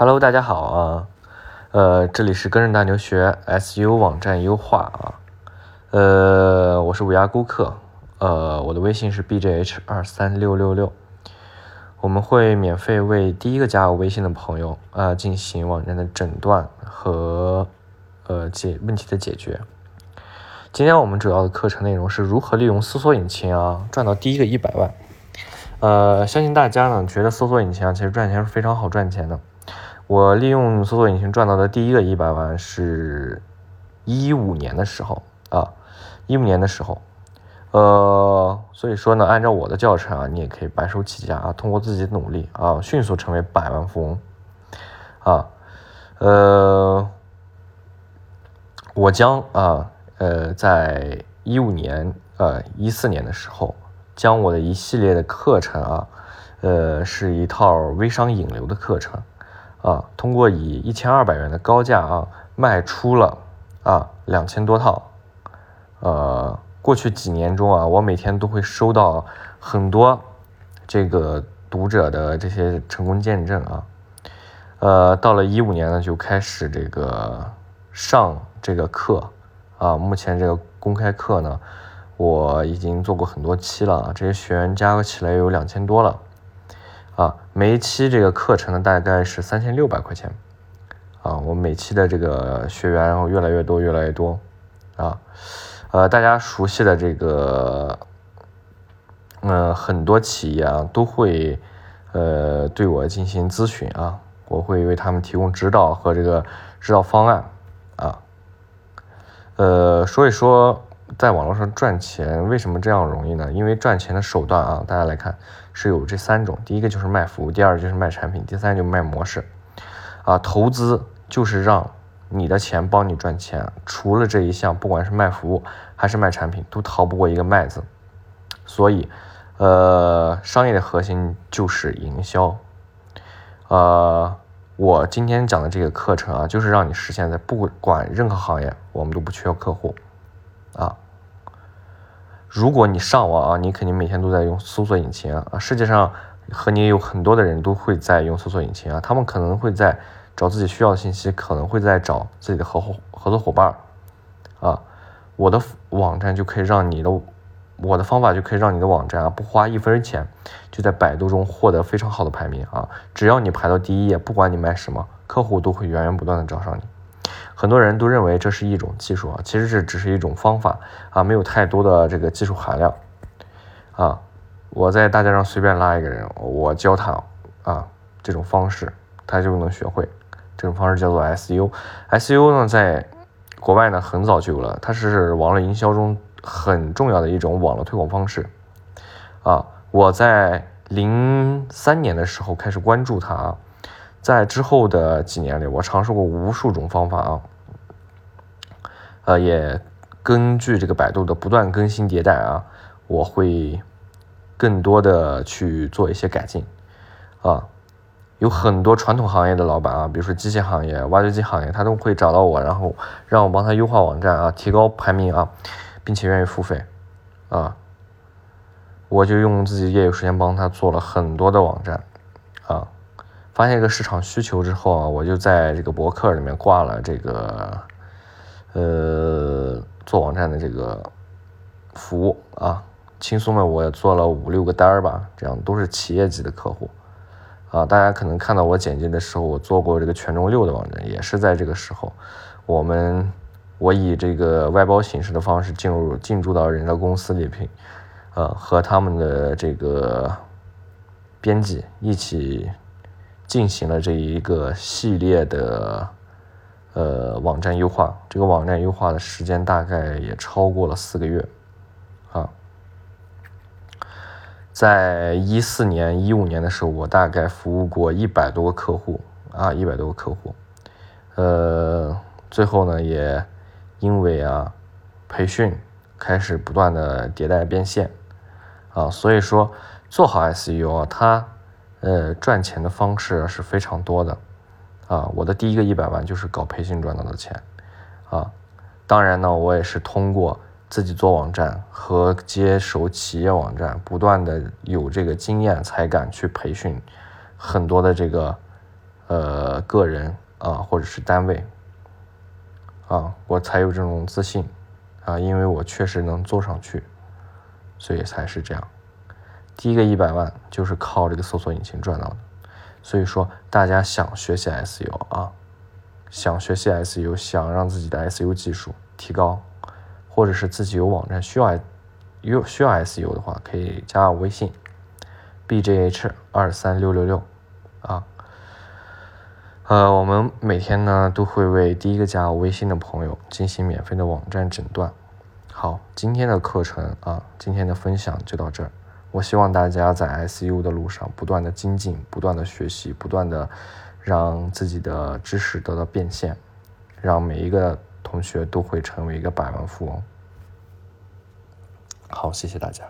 Hello，大家好啊，呃，这里是跟着大牛学 SU 网站优化啊，呃，我是五牙顾客，呃，我的微信是 bjh 二三六六六，我们会免费为第一个加我微信的朋友啊进行网站的诊断和呃解问题的解决。今天我们主要的课程内容是如何利用搜索引擎啊赚到第一个一百万。呃，相信大家呢觉得搜索引擎啊其实赚钱是非常好赚钱的。我利用搜索引擎赚到的第一个一百万是一五年的时候啊，一五年的时候，呃，所以说呢，按照我的教程啊，你也可以白手起家啊，通过自己的努力啊，迅速成为百万富翁啊，呃，我将啊，呃，在一五年呃一四年的时候。将我的一系列的课程啊，呃，是一套微商引流的课程啊，通过以一千二百元的高价啊，卖出了啊两千多套。呃，过去几年中啊，我每天都会收到很多这个读者的这些成功见证啊。呃，到了一五年呢，就开始这个上这个课啊，目前这个公开课呢。我已经做过很多期了，这些学员加起来有两千多了，啊，每一期这个课程呢大概是三千六百块钱，啊，我每期的这个学员然后越来越多越来越多，啊，呃，大家熟悉的这个，嗯，很多企业啊都会，呃，对我进行咨询啊，我会为他们提供指导和这个指导方案，啊，呃，所以说。在网络上赚钱为什么这样容易呢？因为赚钱的手段啊，大家来看是有这三种，第一个就是卖服务，第二就是卖产品，第三就是卖模式。啊，投资就是让你的钱帮你赚钱，除了这一项，不管是卖服务还是卖产品，都逃不过一个卖字。所以，呃，商业的核心就是营销。呃，我今天讲的这个课程啊，就是让你实现在不管任何行业，我们都不缺客户。啊，如果你上网啊，你肯定每天都在用搜索引擎啊。世界上和你有很多的人都会在用搜索引擎啊，他们可能会在找自己需要的信息，可能会在找自己的合伙合作伙伴啊。我的网站就可以让你的，我的方法就可以让你的网站啊，不花一分钱，就在百度中获得非常好的排名啊。只要你排到第一页，不管你卖什么，客户都会源源不断的找上你。很多人都认为这是一种技术啊，其实这只是一种方法啊，没有太多的这个技术含量啊。我在大街上随便拉一个人，我教他啊这种方式，他就能学会。这种方式叫做 SU，SU 呢在国外呢很早就有了，它是网络营销中很重要的一种网络推广方式啊。我在零三年的时候开始关注它啊。在之后的几年里，我尝试过无数种方法啊，呃，也根据这个百度的不断更新迭代啊，我会更多的去做一些改进啊。有很多传统行业的老板啊，比如说机械行业、挖掘机行业，他都会找到我，然后让我帮他优化网站啊，提高排名啊，并且愿意付费啊。我就用自己业余时间帮他做了很多的网站啊。发现一个市场需求之后啊，我就在这个博客里面挂了这个，呃，做网站的这个服务啊，轻松的我也做了五六个单儿吧，这样都是企业级的客户啊。大家可能看到我简介的时候，我做过这个权重六的网站，也是在这个时候，我们我以这个外包形式的方式进入进驻到人家公司里边，呃，和他们的这个编辑一起。进行了这一个系列的呃网站优化，这个网站优化的时间大概也超过了四个月，啊，在一四年、一五年的时候，我大概服务过一百多个客户。啊，一百多个客户，呃，最后呢，也因为啊培训开始不断的迭代变现。啊，所以说做好 SEO 啊，它。呃，赚钱的方式是非常多的，啊，我的第一个一百万就是搞培训赚到的钱，啊，当然呢，我也是通过自己做网站和接手企业网站，不断的有这个经验，才敢去培训很多的这个呃个人啊，或者是单位。啊，我才有这种自信。啊，因为我确实能做上去，所以才是这样。第一个一百万就是靠这个搜索引擎赚到的，所以说大家想学习 SEO 啊，想学习 SEO，想让自己的 SEO 技术提高，或者是自己有网站需要有需要 SEO 的话，可以加我微信 bjh 二三六六六啊。呃，我们每天呢都会为第一个加我微信的朋友进行免费的网站诊断。好，今天的课程啊，今天的分享就到这儿。我希望大家在 SU 的路上不断的精进，不断的学习，不断的让自己的知识得到变现，让每一个同学都会成为一个百万富翁。好，谢谢大家。